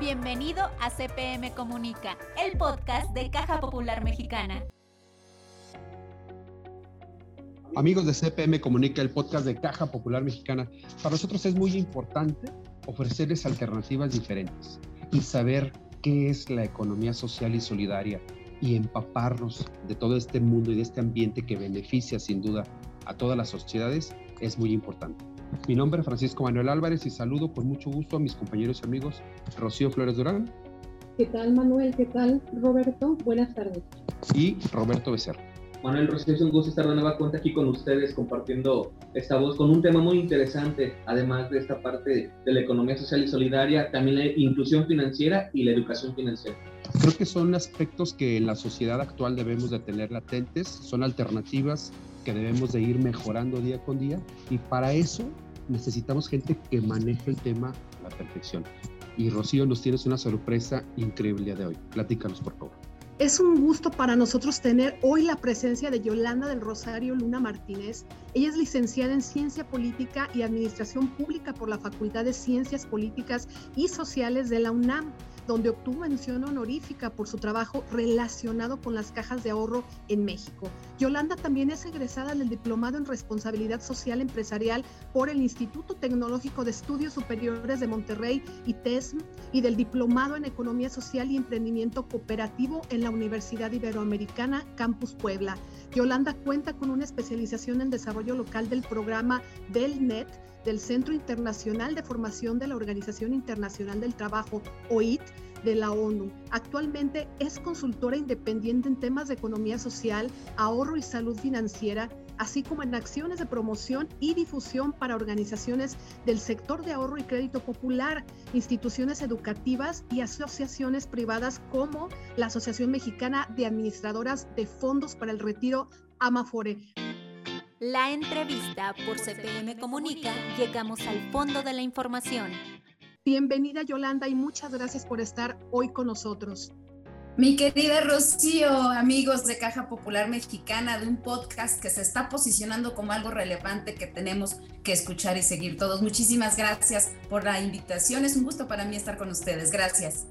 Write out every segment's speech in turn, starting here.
Bienvenido a CPM Comunica, el podcast de Caja Popular Mexicana. Amigos de CPM Comunica, el podcast de Caja Popular Mexicana, para nosotros es muy importante ofrecerles alternativas diferentes y saber qué es la economía social y solidaria y empaparnos de todo este mundo y de este ambiente que beneficia sin duda a todas las sociedades es muy importante. Mi nombre es Francisco Manuel Álvarez y saludo con mucho gusto a mis compañeros y amigos Rocío Flores Durán. ¿Qué tal Manuel? ¿Qué tal Roberto? Buenas tardes. Y Roberto Becerra. Manuel Rocío, es un gusto estar de nueva cuenta aquí con ustedes compartiendo esta voz con un tema muy interesante, además de esta parte de la economía social y solidaria, también la inclusión financiera y la educación financiera. Creo que son aspectos que en la sociedad actual debemos de tener latentes, son alternativas que debemos de ir mejorando día con día y para eso necesitamos gente que maneje el tema a la perfección. Y Rocío, nos tienes una sorpresa increíble de hoy. Platícanos, por favor. Es un gusto para nosotros tener hoy la presencia de Yolanda del Rosario Luna Martínez. Ella es licenciada en Ciencia Política y Administración Pública por la Facultad de Ciencias Políticas y Sociales de la UNAM donde obtuvo mención honorífica por su trabajo relacionado con las cajas de ahorro en México. Yolanda también es egresada del Diplomado en Responsabilidad Social Empresarial por el Instituto Tecnológico de Estudios Superiores de Monterrey, ITESM, y del Diplomado en Economía Social y Emprendimiento Cooperativo en la Universidad Iberoamericana Campus Puebla. Yolanda cuenta con una especialización en desarrollo local del programa del NET del Centro Internacional de Formación de la Organización Internacional del Trabajo, OIT, de la ONU. Actualmente es consultora independiente en temas de economía social, ahorro y salud financiera, así como en acciones de promoción y difusión para organizaciones del sector de ahorro y crédito popular, instituciones educativas y asociaciones privadas como la Asociación Mexicana de Administradoras de Fondos para el Retiro, Amafore. La entrevista por CPM Comunica, llegamos al fondo de la información. Bienvenida Yolanda y muchas gracias por estar hoy con nosotros. Mi querida Rocío, amigos de Caja Popular Mexicana, de un podcast que se está posicionando como algo relevante que tenemos que escuchar y seguir todos. Muchísimas gracias por la invitación. Es un gusto para mí estar con ustedes. Gracias.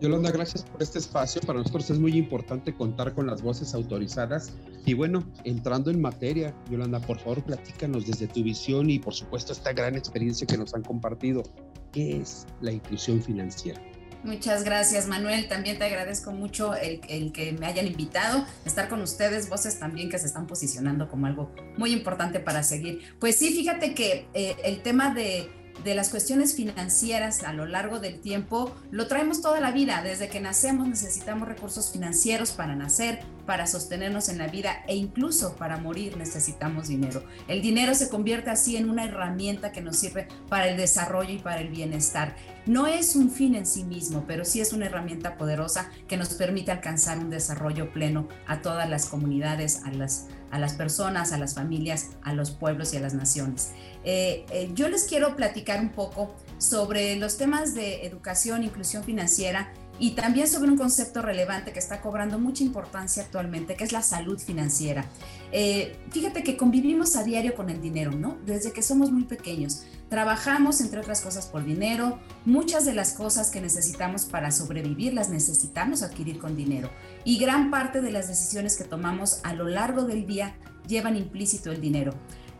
Yolanda, gracias por este espacio. Para nosotros es muy importante contar con las voces autorizadas. Y bueno, entrando en materia, Yolanda, por favor, platícanos desde tu visión y por supuesto esta gran experiencia que nos han compartido. ¿Qué es la inclusión financiera? Muchas gracias, Manuel. También te agradezco mucho el, que me hayan invitado estar con ustedes, voces también que se están posicionando como algo muy importante para seguir. Pues sí, fíjate que eh, el tema de de las cuestiones financieras a lo largo del tiempo lo traemos toda la vida. Desde que nacemos necesitamos recursos financieros para nacer, para sostenernos en la vida e incluso para morir necesitamos dinero. El dinero se convierte así en una herramienta que nos sirve para el desarrollo y para el bienestar. No es un fin en sí mismo, pero sí es una herramienta poderosa que nos permite alcanzar un desarrollo pleno a todas las comunidades, a las, a las personas, a las familias, a los pueblos y a las naciones. Eh, eh, yo les quiero platicar un poco sobre los temas de educación, inclusión financiera y también sobre un concepto relevante que está cobrando mucha importancia actualmente, que es la salud financiera. Eh, fíjate que convivimos a diario con el dinero, ¿no? Desde que somos muy pequeños. Trabajamos, entre otras cosas, por dinero. Muchas de las cosas que necesitamos para sobrevivir las necesitamos adquirir con dinero. Y gran parte de las decisiones que tomamos a lo largo del día llevan implícito el dinero.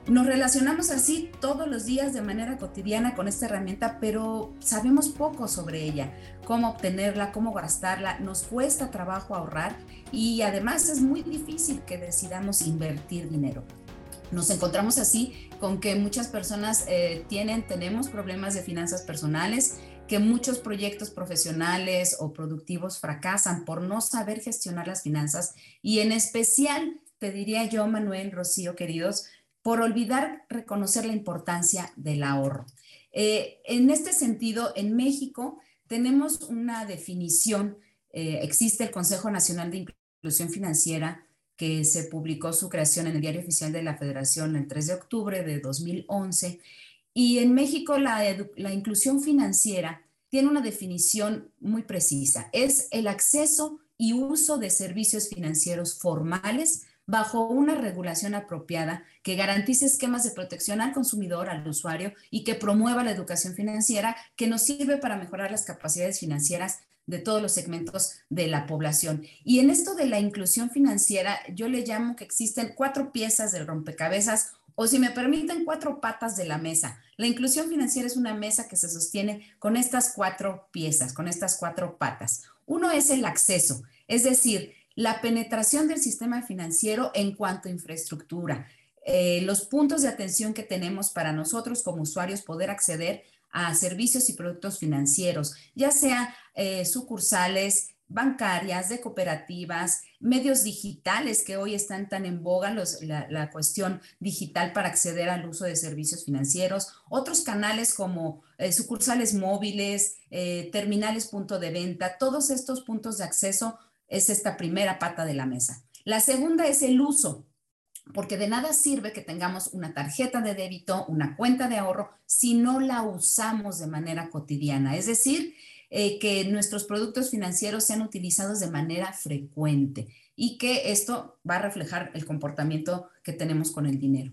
Nos relacionamos así todos los días de manera cotidiana con esta herramienta, pero sabemos poco sobre ella, cómo obtenerla, cómo gastarla, nos cuesta trabajo ahorrar y además es muy difícil que decidamos invertir dinero. Nos encontramos así con que muchas personas eh, tienen, tenemos problemas de finanzas personales, que muchos proyectos profesionales o productivos fracasan por no saber gestionar las finanzas y en especial, te diría yo, Manuel, Rocío, queridos, por olvidar reconocer la importancia del ahorro. Eh, en este sentido, en México tenemos una definición, eh, existe el Consejo Nacional de Inclusión Financiera, que se publicó su creación en el Diario Oficial de la Federación el 3 de octubre de 2011. Y en México la, la inclusión financiera tiene una definición muy precisa. Es el acceso y uso de servicios financieros formales bajo una regulación apropiada que garantice esquemas de protección al consumidor, al usuario y que promueva la educación financiera que nos sirve para mejorar las capacidades financieras de todos los segmentos de la población. Y en esto de la inclusión financiera, yo le llamo que existen cuatro piezas del rompecabezas o si me permiten, cuatro patas de la mesa. La inclusión financiera es una mesa que se sostiene con estas cuatro piezas, con estas cuatro patas. Uno es el acceso, es decir, la penetración del sistema financiero en cuanto a infraestructura, eh, los puntos de atención que tenemos para nosotros como usuarios poder acceder a servicios y productos financieros, ya sea eh, sucursales, bancarias, de cooperativas, medios digitales que hoy están tan en boga, la, cuestión digital para acceder al uso de servicios financieros, otros canales como eh, sucursales móviles, eh, terminales punto de venta, todos estos puntos de acceso es esta primera pata de la mesa. La segunda es el uso, porque de nada sirve que tengamos una tarjeta de débito, una cuenta de ahorro, si no la usamos de manera cotidiana. Es decir, eh, que nuestros productos financieros sean utilizados de manera frecuente y que esto va a reflejar el comportamiento que tenemos con el dinero.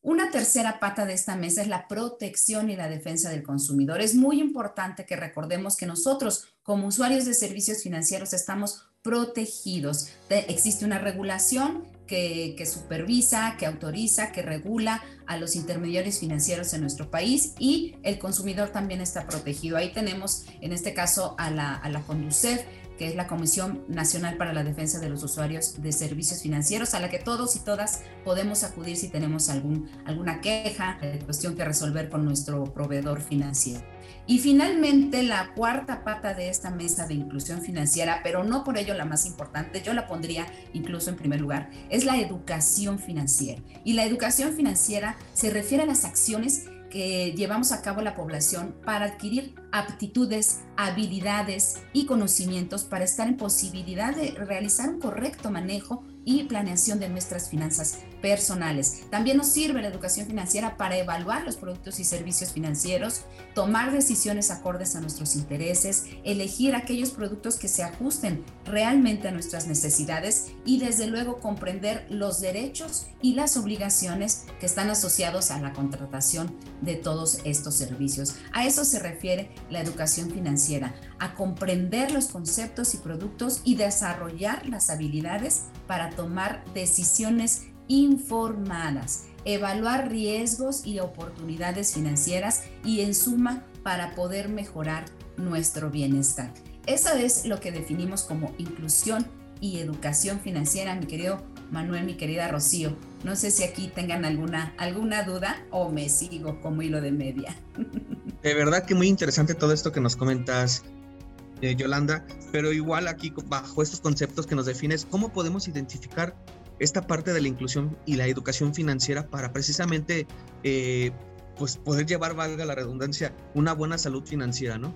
Una tercera pata de esta mesa es la protección y la defensa del consumidor. Es muy importante que recordemos que nosotros como usuarios de servicios financieros estamos protegidos. existe una regulación que, supervisa, que autoriza, que regula a los intermediarios financieros en nuestro país y el consumidor también está protegido. Ahí tenemos en este caso a la, a la Conducef, que es la Comisión Nacional para la Defensa de los Usuarios de Servicios Financieros, a la que todos y todas podemos acudir si tenemos algún, alguna queja, cuestión que resolver con nuestro proveedor financiero. Y finalmente, la cuarta pata de esta mesa de inclusión financiera, pero no por ello la más importante, yo la pondría incluso en primer lugar, es la educación financiera. Y la educación financiera se refiere a las acciones que llevamos a cabo la población para adquirir aptitudes, habilidades y conocimientos para estar en posibilidad de realizar un correcto manejo y planeación de nuestras finanzas personales. También nos sirve la educación financiera para evaluar los productos y servicios financieros, tomar decisiones acordes a nuestros intereses, elegir aquellos productos que se ajusten realmente a nuestras necesidades y desde luego comprender los derechos y las obligaciones que están asociados a la contratación de todos estos servicios. A eso se refiere la educación financiera, a comprender los conceptos y productos y desarrollar las habilidades para tomar decisiones informadas, evaluar riesgos y oportunidades financieras y en suma para poder mejorar nuestro bienestar. Eso es lo que definimos como inclusión y educación financiera, mi querido Manuel, mi querida Rocío. No sé si aquí tengan alguna, alguna duda o me sigo como hilo de media. De verdad que muy interesante todo esto que nos comentas, eh, Yolanda, pero igual aquí bajo estos conceptos que nos defines, ¿cómo podemos identificar esta parte de la inclusión y la educación financiera para precisamente eh, pues poder llevar, valga la redundancia, una buena salud financiera, ¿no?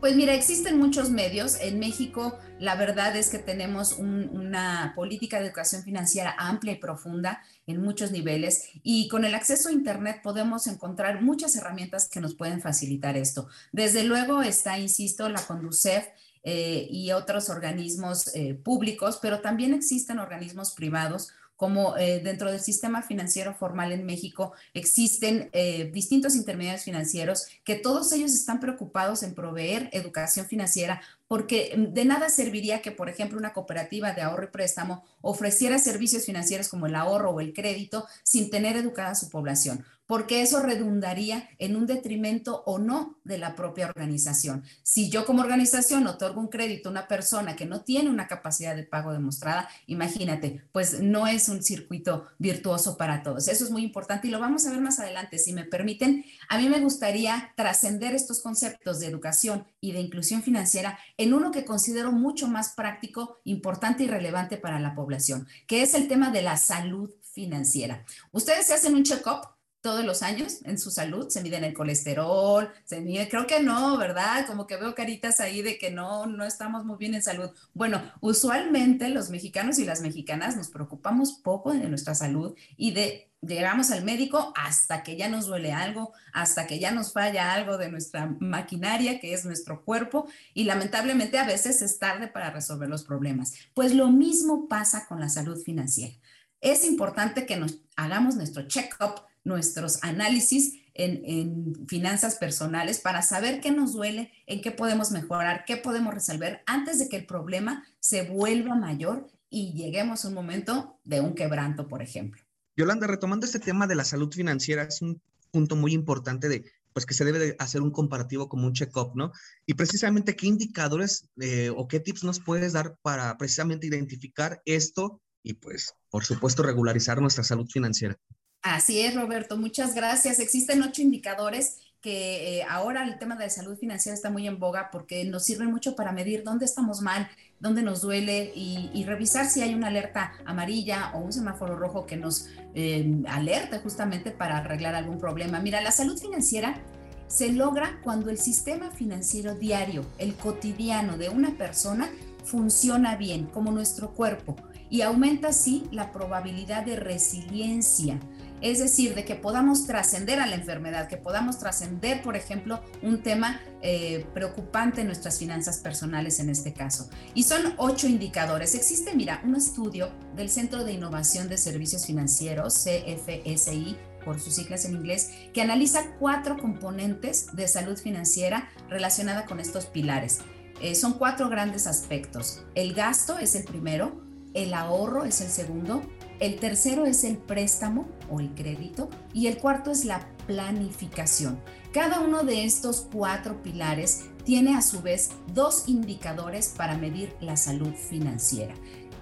Pues mira, existen muchos medios. En México, la verdad es que tenemos una política de educación financiera amplia y profunda en muchos niveles y con el acceso a Internet podemos encontrar muchas herramientas que nos pueden facilitar esto. Desde luego está, insisto, la Conducef, eh, y otros organismos eh, públicos, pero también existen organismos privados como eh, dentro del sistema financiero formal en México existen distintos intermediarios financieros que todos ellos están preocupados en proveer educación financiera porque mm, de nada serviría que, por ejemplo, una cooperativa de ahorro y préstamo ofreciera servicios financieros como el ahorro o el crédito sin tener educada a su población porque eso redundaría en un detrimento o no de la propia organización. Si yo como organización otorgo un crédito a una persona que no tiene una capacidad de pago demostrada, imagínate, pues no es un circuito virtuoso para todos. Eso es muy importante y lo vamos a ver más adelante. Si me permiten, a mí me gustaría trascender estos conceptos de educación y de inclusión financiera en uno que considero mucho más práctico, importante y relevante para la población, que es el tema de la salud financiera. Ustedes se hacen un check-up todos los años en su salud, se miden el colesterol, se mide, creo que no, ¿verdad? Como que veo caritas ahí de que no, no estamos muy bien en salud. Bueno, usualmente los mexicanos y las mexicanas nos preocupamos poco de nuestra salud y de llegamos al médico hasta que ya nos duele algo, hasta que ya nos falla algo de nuestra maquinaria, que es nuestro cuerpo, y lamentablemente a veces es tarde para resolver los problemas. Pues lo mismo pasa con la salud financiera. es importante que nos hagamos nuestro check-up, nuestros análisis en, finanzas personales para saber qué nos duele, en qué podemos mejorar, qué podemos resolver antes de que el problema se vuelva mayor y lleguemos a un momento de un quebranto, por ejemplo. Yolanda, retomando este tema de la salud financiera, es un punto muy importante de pues que se debe de hacer un comparativo como un check-up, ¿no? Y precisamente, ¿qué indicadores eh, o qué tips nos puedes dar para precisamente identificar esto y pues, por supuesto, regularizar nuestra salud financiera? Así es, Roberto. Muchas gracias. Existen ocho indicadores que eh, ahora el tema de salud financiera está muy en boga porque nos sirven mucho para medir dónde estamos mal, dónde nos duele y, revisar si hay una alerta amarilla o un semáforo rojo que nos eh, alerte justamente para arreglar algún problema. Mira, la salud financiera se logra cuando el sistema financiero diario, el cotidiano de una persona, funciona bien, como nuestro cuerpo, y aumenta así la probabilidad de resiliencia es decir, de que podamos trascender a la enfermedad, que podamos trascender, por ejemplo, un tema eh, preocupante en nuestras finanzas personales en este caso. Y son ocho indicadores. Existe, mira, un estudio del Centro de Innovación de Servicios Financieros, CFSI, por sus siglas en inglés, que analiza cuatro componentes de salud financiera relacionada con estos pilares. Eh, son cuatro grandes aspectos. El gasto es el primero, el ahorro es el segundo, el tercero es el préstamo o el crédito y el cuarto es la planificación. Cada uno de estos cuatro pilares tiene a su vez dos indicadores para medir la salud financiera.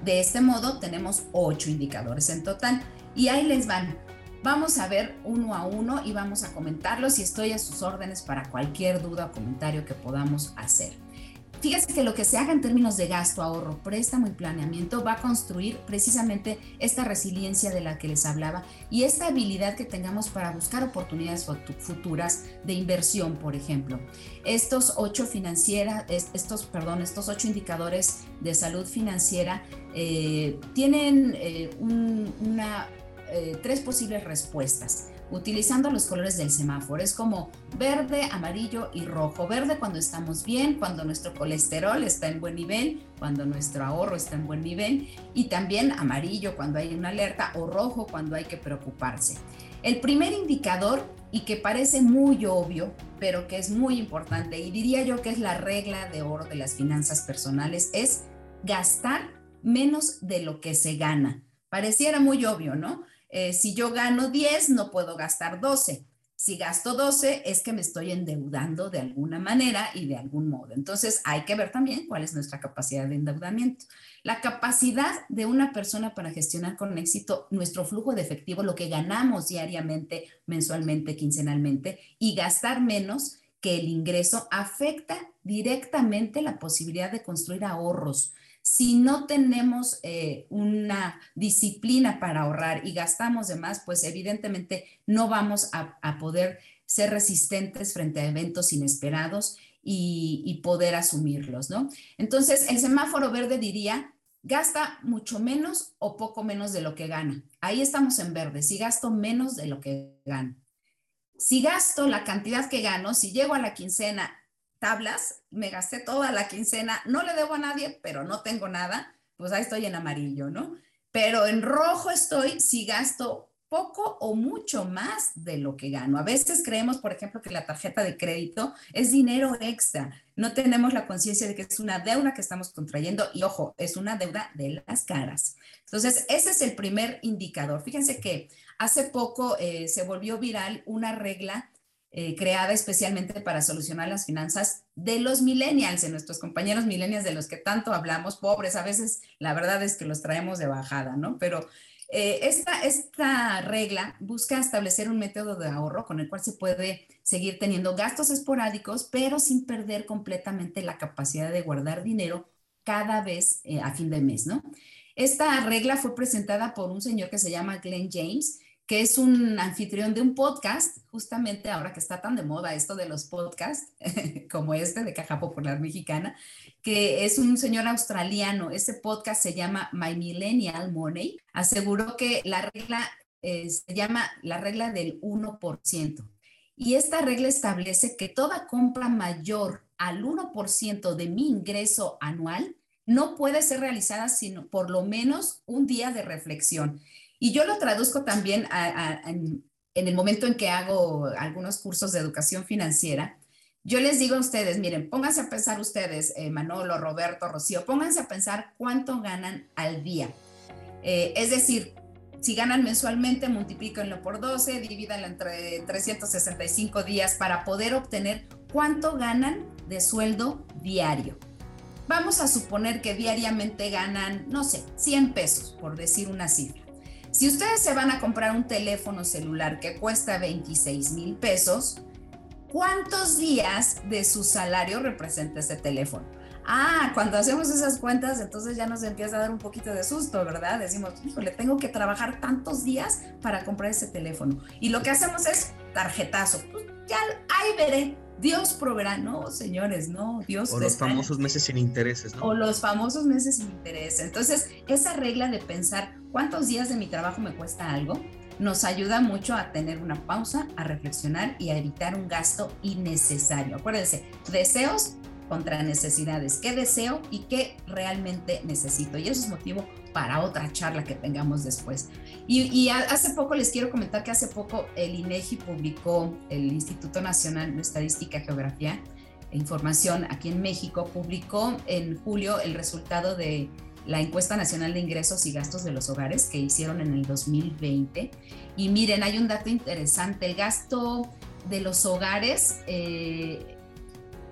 De este modo tenemos ocho indicadores en total y ahí les van. Vamos a ver uno a uno y vamos a comentarlos y estoy a sus órdenes para cualquier duda o comentario que podamos hacer. Fíjense que lo que se haga en términos de gasto, ahorro, préstamo y planeamiento va a construir precisamente esta resiliencia de la que les hablaba y esta habilidad que tengamos para buscar oportunidades futuras de inversión, por ejemplo. Estos ocho financieras, estos, perdón, estos ocho indicadores de salud financiera eh, tienen eh, una, eh, tres posibles respuestas utilizando los colores del semáforo. Es como verde, amarillo y rojo. Verde cuando estamos bien, cuando nuestro colesterol está en buen nivel, cuando nuestro ahorro está en buen nivel y también amarillo cuando hay una alerta o rojo cuando hay que preocuparse. El primer indicador y que parece muy obvio, pero que es muy importante y diría yo que es la regla de oro de las finanzas personales, es gastar menos de lo que se gana. Pareciera muy obvio, ¿no? Eh, si yo gano 10, no puedo gastar 12. Si gasto 12, es que me estoy endeudando de alguna manera y de algún modo. Entonces, hay que ver también cuál es nuestra capacidad de endeudamiento. La capacidad de una persona para gestionar con éxito nuestro flujo de efectivo, lo que ganamos diariamente, mensualmente, quincenalmente, y gastar menos que el ingreso afecta directamente la posibilidad de construir ahorros si no tenemos eh, una disciplina para ahorrar y gastamos de más, pues evidentemente no vamos a, poder ser resistentes frente a eventos inesperados y, y, poder asumirlos, ¿no? Entonces, el semáforo verde diría, gasta mucho menos o poco menos de lo que gana. Ahí estamos en verde, si gasto menos de lo que gano. Si gasto la cantidad que gano, si llego a la quincena tablas, me gasté toda la quincena, no le debo a nadie, pero no tengo nada, pues ahí estoy en amarillo, ¿no? Pero en rojo estoy si gasto poco o mucho más de lo que gano. A veces creemos, por ejemplo, que la tarjeta de crédito es dinero extra. No tenemos la conciencia de que es una deuda que estamos contrayendo y ojo, es una deuda de las caras. Entonces, ese es el primer indicador. Fíjense que hace poco eh, se volvió viral una regla eh, creada especialmente para solucionar las finanzas de los millennials, de nuestros compañeros millennials de los que tanto hablamos, pobres, a veces la verdad es que los traemos de bajada, ¿no? Pero eh, esta, esta regla busca establecer un método de ahorro con el cual se puede seguir teniendo gastos esporádicos, pero sin perder completamente la capacidad de guardar dinero cada vez eh, a fin de mes, ¿no? Esta regla fue presentada por un señor que se llama Glenn James, que es un anfitrión de un podcast, justamente ahora que está tan de moda esto de los podcasts, como este de Caja Popular Mexicana, que es un señor australiano. Ese podcast se llama My Millennial Money. Aseguró que la regla eh, se llama la regla del 1%. Y esta regla establece que toda compra mayor al 1% de mi ingreso anual no puede ser realizada sino por lo menos un día de reflexión. Y yo lo traduzco también en, el momento en que hago algunos cursos de educación financiera. Yo les digo a ustedes, miren, pónganse a pensar ustedes, eh, Manolo, Roberto, Rocío, pónganse a pensar cuánto ganan al día. Eh, es decir, si ganan mensualmente, multiplíquenlo por 12, divídanlo entre 365 días para poder obtener cuánto ganan de sueldo diario. Vamos a suponer que diariamente ganan, no sé, 100 pesos, por decir una cifra. Si ustedes se van a comprar un teléfono celular que cuesta 26 mil pesos, ¿cuántos días de su salario representa ese teléfono? Ah, cuando hacemos esas cuentas, entonces ya nos empieza a dar un poquito de susto, ¿verdad? Decimos, híjole, tengo que trabajar tantos días para comprar ese teléfono. Y lo que hacemos es tarjetazo. Pues ya ahí veré, Dios proveerá, no, señores, no, Dios. O los famosos meses sin intereses, ¿no? O los famosos meses sin intereses. Entonces, esa regla de pensar cuántos días de mi trabajo me cuesta algo, nos ayuda mucho a tener una pausa, a reflexionar y a evitar un gasto innecesario. Acuérdense, deseos contra necesidades. ¿Qué deseo y qué realmente necesito? Y eso es motivo para otra charla que tengamos después. Y, hace poco les quiero comentar que hace poco el INEGI publicó, el Instituto Nacional de Estadística y Geografía, e Información aquí en México, publicó en julio el resultado de la encuesta nacional de ingresos y gastos de los hogares que hicieron en el 2020. Y miren, hay un dato interesante, el gasto de los hogares, eh,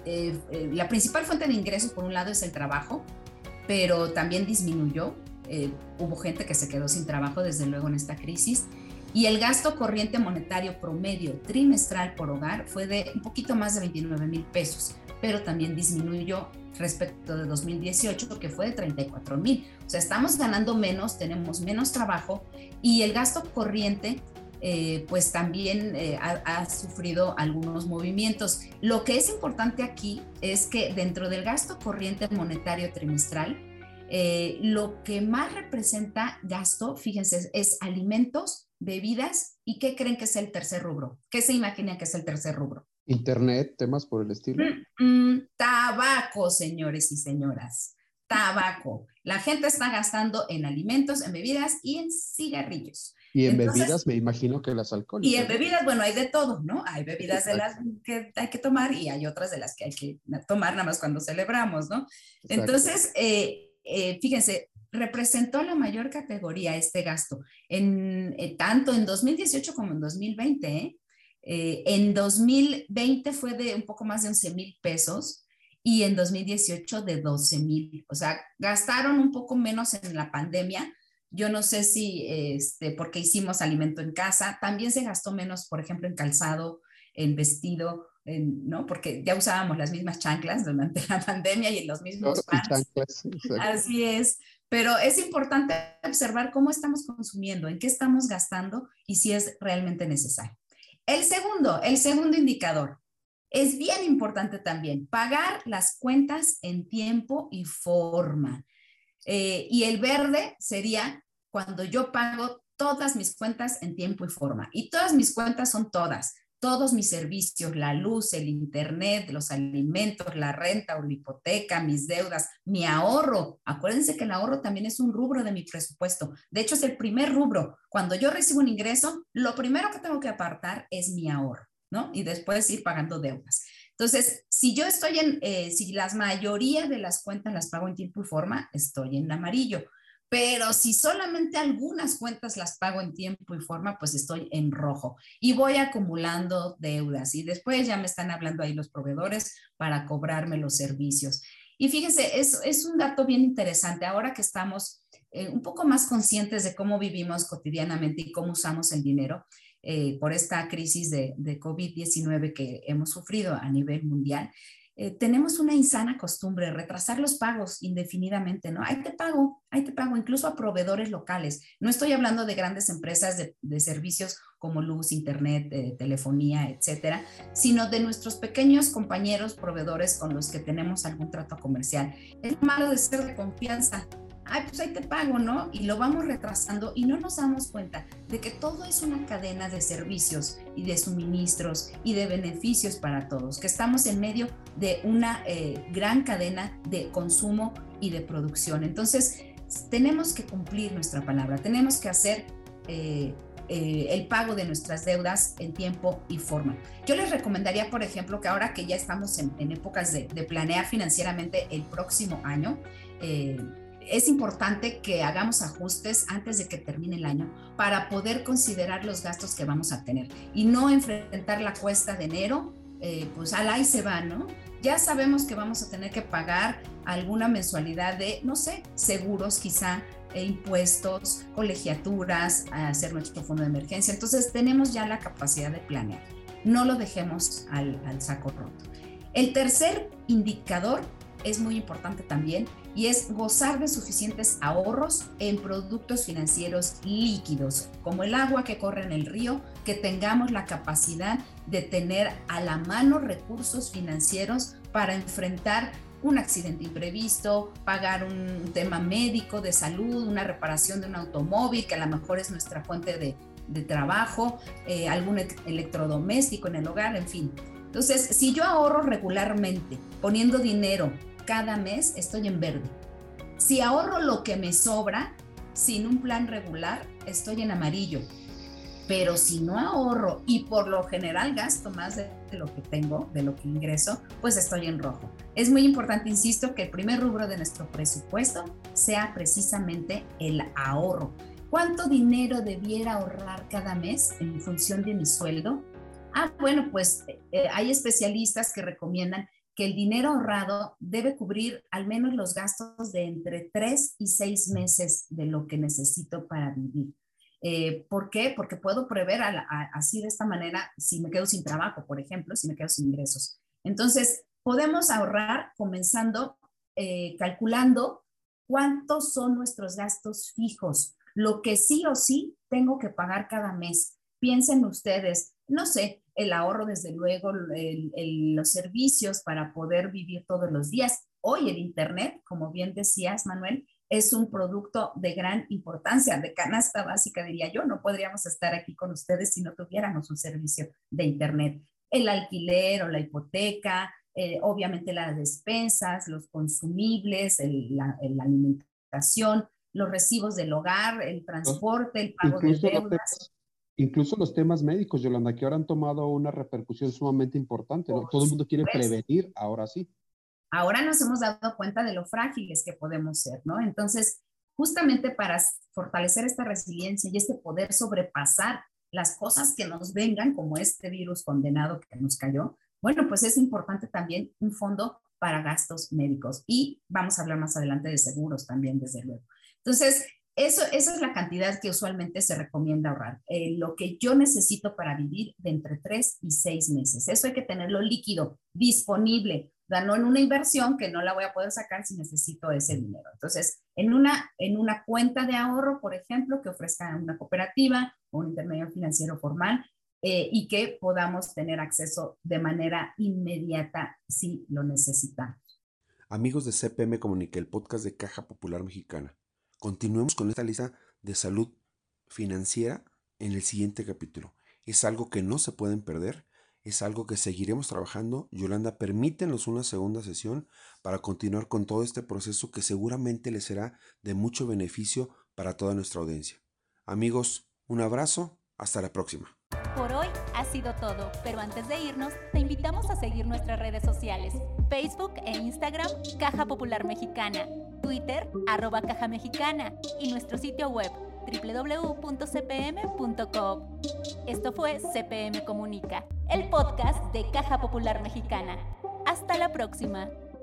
eh, eh, la principal fuente de ingresos por un lado es el trabajo, pero también disminuyó hubo gente que se quedó sin trabajo desde luego en esta crisis. Y el gasto corriente monetario promedio trimestral por hogar fue de un poquito más de 29 mil pesos, pero también disminuyó respecto de 2018, que fue de 34 mil. O sea, estamos ganando menos, tenemos menos trabajo y el gasto corriente eh, pues también eh, ha, sufrido algunos movimientos. Lo que es importante aquí es que dentro del gasto corriente monetario trimestral, eh, lo que más representa gasto, fíjense, es alimentos, bebidas y qué creen que es el tercer rubro. ¿Qué se imagina que es el tercer rubro? Internet, temas por el estilo. Mm, mm, tabaco, señores y señoras. Tabaco. La gente está gastando en alimentos, en bebidas y en cigarrillos. Y en bebidas me imagino que las alcohólicas. Y en bebidas, bueno, hay de todo, ¿no? Hay bebidas de las que hay que tomar y hay otras de las que hay que tomar nada más cuando celebramos, ¿no? Entonces, eh, eh, fíjense, representó la mayor categoría este gasto, en, eh, tanto en 2018 como en 2020. ¿eh? en 2020 fue de un poco más de 11 mil pesos y en 2018 de 12 mil. O sea, gastaron un poco menos en la pandemia. Yo no sé si, este, porque hicimos alimento en casa, también se gastó menos, por ejemplo, en calzado, en vestido, ¿no? Porque ya usábamos las mismas chanclas durante la pandemia y los mismos pants. Así es. Pero es importante observar cómo estamos consumiendo, en qué estamos gastando y si es realmente necesario. El segundo, el segundo indicador, es bien importante también pagar las cuentas en tiempo y forma. Eh, y el verde sería cuando yo pago todas mis cuentas en tiempo y forma. Y todas mis cuentas son todas todos mis servicios, la luz, el internet, los alimentos, la renta o la hipoteca, mis deudas, mi ahorro. Acuérdense que el ahorro también es un rubro de mi presupuesto. De hecho, es el primer rubro. Cuando yo recibo un ingreso, lo primero que tengo que apartar es mi ahorro, ¿no? Y después ir pagando deudas. Entonces, si yo estoy en, eh, si la mayoría de las cuentas las pago en tiempo y forma, estoy en amarillo. Pero si solamente algunas cuentas las pago en tiempo y forma, pues estoy en rojo y voy acumulando deudas. Y después ya me están hablando ahí los proveedores para cobrarme los servicios. Y fíjense, es, es un dato bien interesante. Ahora que estamos eh, un poco más conscientes de cómo vivimos cotidianamente y cómo usamos el dinero eh, por esta crisis de, de COVID-19 que hemos sufrido a nivel mundial, eh, tenemos una insana costumbre, retrasar los pagos indefinidamente, ¿no? Ahí te pago, ahí te pago, incluso a proveedores locales. No estoy hablando de grandes empresas de, servicios como luz, internet, eh, telefonía, etcétera, sino de nuestros pequeños compañeros proveedores con los que tenemos algún trato comercial. Es malo de ser de confianza, ay, pues ahí te pago, ¿no? Y lo vamos retrasando y no nos damos cuenta de que todo es una cadena de servicios y de suministros y de beneficios para todos, que estamos en medio de una eh, gran cadena de consumo y de producción. Entonces, tenemos que cumplir nuestra palabra, tenemos que hacer eh, eh, el pago de nuestras deudas en tiempo y forma. Yo les recomendaría, por ejemplo, que ahora que ya estamos en, épocas de, planear financieramente el próximo año, eh, es importante que hagamos ajustes antes de que termine el año para poder considerar los gastos que vamos a tener y no enfrentar la cuesta de enero, eh, pues al ahí se va, ¿no? Ya sabemos que vamos a tener que pagar alguna mensualidad de, no sé, seguros quizá, e impuestos, colegiaturas, hacer nuestro fondo de emergencia. Entonces tenemos ya la capacidad de planear. No lo dejemos al, al saco roto. El tercer indicador es muy importante también y es gozar de suficientes ahorros en productos financieros líquidos, como el agua que corre en el río, que tengamos la capacidad de tener a la mano recursos financieros para enfrentar un accidente imprevisto, pagar un tema médico de salud, una reparación de un automóvil, que a lo mejor es nuestra fuente de, trabajo, eh, algún electrodoméstico en el hogar, en fin. Entonces, si yo ahorro regularmente poniendo dinero cada mes, estoy en verde. Si ahorro lo que me sobra sin un plan regular, estoy en amarillo. Pero si no ahorro y por lo general gasto más de lo que tengo, de lo que ingreso, pues estoy en rojo. Es muy importante, insisto, que el primer rubro de nuestro presupuesto sea precisamente el ahorro. ¿Cuánto dinero debiera ahorrar cada mes en función de mi sueldo? Ah, bueno, pues eh, hay especialistas que recomiendan que el dinero ahorrado debe cubrir al menos los gastos de entre tres y seis meses de lo que necesito para vivir. Eh, ¿Por qué? Porque puedo prever así de esta manera si me quedo sin trabajo, por ejemplo, si me quedo sin ingresos. Entonces, podemos ahorrar comenzando eh, calculando cuántos son nuestros gastos fijos, lo que sí o sí tengo que pagar cada mes. Piensen ustedes, no sé, el ahorro, desde luego, los servicios para poder vivir todos los días. Hoy el Internet, como bien decías, Manuel, es un producto de gran importancia, de canasta básica, diría yo. No podríamos estar aquí con ustedes si no tuviéramos un servicio de Internet. El alquiler o la hipoteca, eh, obviamente las despensas, los consumibles, la, alimentación, los recibos del hogar, el transporte, el pago de deudas. Incluso los temas médicos, Yolanda, que ahora han tomado una repercusión sumamente importante. Todo el mundo quiere prevenir, ahora sí ahora nos hemos dado cuenta de lo frágiles que podemos ser, ¿no? Entonces, justamente para fortalecer esta resiliencia y este poder sobrepasar las cosas que nos vengan, como este virus condenado que nos cayó, bueno, pues es importante también un fondo para gastos médicos y vamos a hablar más adelante de seguros también, desde luego. Entonces, eso, esa es la cantidad que usualmente se recomienda ahorrar, eh, lo que yo necesito para vivir de entre tres y seis meses. Eso hay que tenerlo líquido, disponible, no en una inversión que no la voy a poder sacar si necesito ese dinero. Entonces, en una, en una cuenta de ahorro, por ejemplo, que ofrezca una cooperativa o un intermedio financiero formal eh, y que podamos tener acceso de manera inmediata si lo necesitamos. Amigos de CPM Comunica, el podcast de Caja Popular Mexicana. Continuemos con esta lista de salud financiera en el siguiente capítulo. Es algo que no se pueden perder es algo que seguiremos trabajando. Yolanda, permítenos una segunda sesión para continuar con todo este proceso que seguramente le será de mucho beneficio para toda nuestra audiencia. Amigos, un abrazo, hasta la próxima. Por hoy ha sido todo, pero antes de irnos, te invitamos a seguir nuestras redes sociales, Facebook e Instagram, Caja Popular Mexicana, Twitter, arroba Caja Mexicana y nuestro sitio web www.cpm.com. Esto fue CPM Comunica, el podcast de Caja Popular Mexicana. Hasta la próxima.